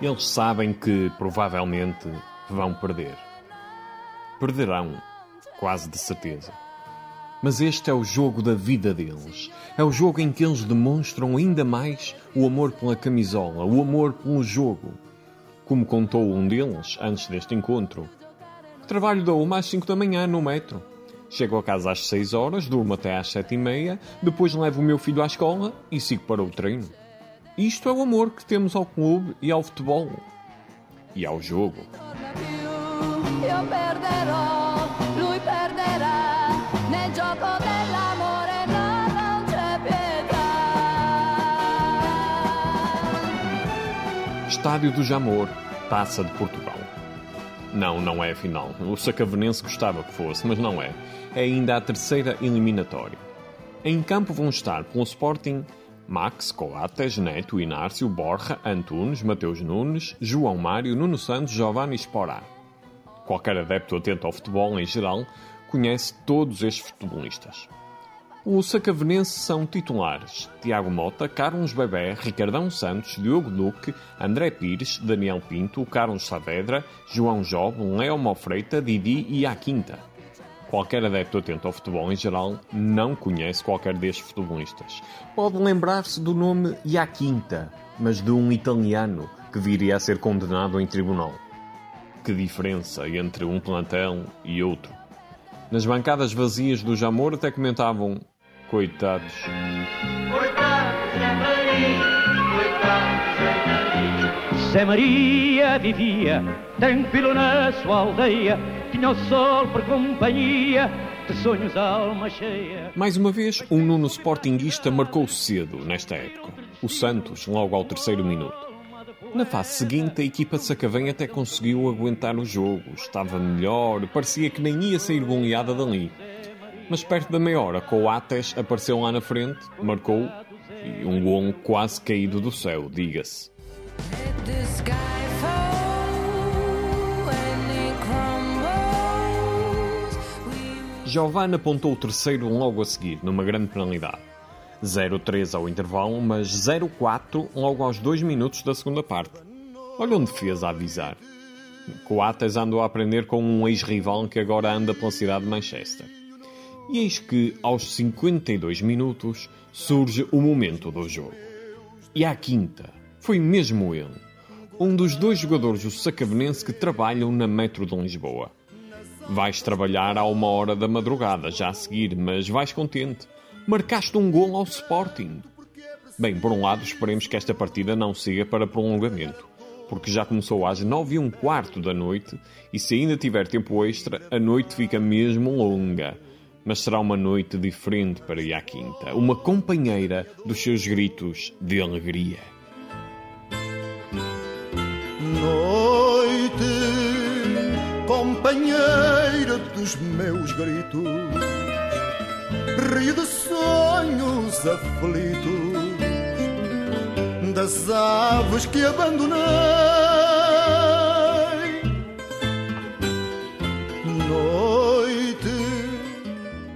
Eles sabem que provavelmente vão perder. Perderão, quase de certeza. Mas este é o jogo da vida deles. É o jogo em que eles demonstram ainda mais o amor pela camisola, o amor pelo jogo. Como contou um deles antes deste encontro. Trabalho da uma às 5 da manhã no metro. Chego a casa às 6 horas, durmo até às 7 e meia, depois levo o meu filho à escola e sigo para o treino. Isto é o amor que temos ao clube e ao futebol. E ao jogo. Estádio do Jamor, Taça de Portugal. Não, não é a final. O sacavenense gostava que fosse, mas não é. É ainda a terceira eliminatória. Em campo vão estar pelo Sporting Max, Coates, Neto, Inácio, Borja, Antunes, Mateus Nunes, João Mário, Nuno Santos, Giovanni Sporá. Qualquer adepto atento ao futebol em geral conhece todos estes futebolistas. Os sacavenenses são titulares Tiago Mota, Carlos Bebé, Ricardão Santos, Diogo Duque, André Pires, Daniel Pinto, Carlos Saavedra, João Job, Leo Mofreita, Didi e Aquinta. Qualquer adepto atento ao futebol em geral não conhece qualquer destes futebolistas. Pode lembrar-se do nome Iaquinta, mas de um italiano que viria a ser condenado em tribunal. Que diferença entre um plantel e outro. Nas bancadas vazias do Jamor até comentavam Coitados. Zé Maria vivia tranquilo na sua aldeia, tinha o sol por companhia, de sonhos a alma cheia. Mais uma vez, um Nuno Sportinguista marcou cedo nesta época. O Santos, logo ao terceiro minuto. Na fase seguinte, a equipa de Sacavém até conseguiu aguentar o jogo. Estava melhor, parecia que nem ia sair goleada dali. Mas perto da meia hora, Coates apareceu lá na frente, marcou e um gol quase caído do céu, diga-se. Giovanni apontou o terceiro logo a seguir, numa grande penalidade. 0-3 ao intervalo, mas 0-4 logo aos 2 minutos da segunda parte. Olha onde fez a avisar. Coates andou a aprender com um ex-rival que agora anda pela cidade de Manchester. E eis que, aos 52 minutos, surge o momento do jogo. E à quinta, foi mesmo ele. Um dos dois jogadores do Sacavenense que trabalham na Metro de Lisboa. Vais trabalhar a uma hora da madrugada, já a seguir, mas vais contente. Marcaste um gol ao Sporting. Bem, por um lado, esperemos que esta partida não siga para prolongamento, porque já começou às nove e um quarto da noite e se ainda tiver tempo extra, a noite fica mesmo longa. Mas será uma noite diferente para ir à quinta, uma companheira dos seus gritos de alegria. Dos meus gritos, rio de sonhos aflitos, das aves que abandonei. Noite,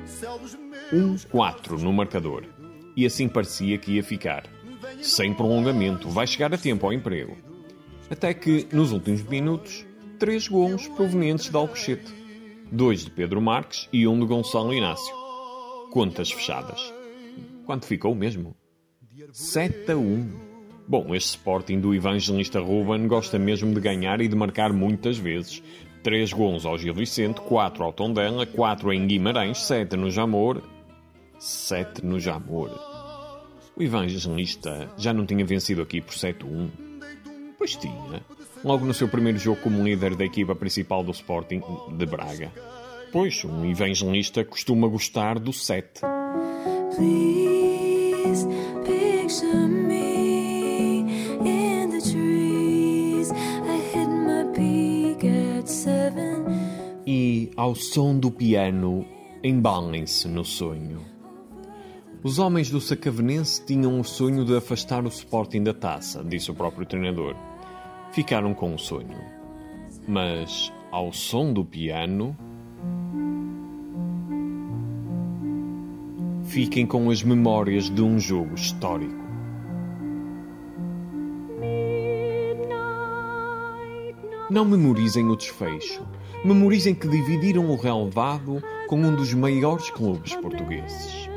céu dos meus 1-4 no marcador. E assim parecia que ia ficar. Sem prolongamento, vai chegar a tempo ao emprego. Até que, nos últimos minutos, três gols provenientes de Alcochete. Dois de Pedro Marques e um de Gonçalo Inácio. Contas fechadas. Quanto ficou mesmo? 7 a 1. Bom, este Sporting do evangelista Ruben gosta mesmo de ganhar e de marcar muitas vezes. Três gols ao Gil Vicente, quatro ao Tondela, quatro em Guimarães, sete no Jamor. Sete no Jamor. O evangelista já não tinha vencido aqui por 7-1. Pois tinha. Logo no seu primeiro jogo como líder da equipa principal do Sporting de Braga. Pois, um evangelista costuma gostar do 7. Please picture me in the trees. I hit my peak at seven. E, ao som do piano, embalem-se no sonho. Os homens do Sacavenense tinham o sonho de afastar o Sporting da taça, disse o próprio treinador. Ficaram com o sonho. Mas, ao som do piano. Fiquem com as memórias de um jogo histórico. Não memorizem o desfecho. Memorizem que dividiram o relevado com um dos maiores clubes portugueses.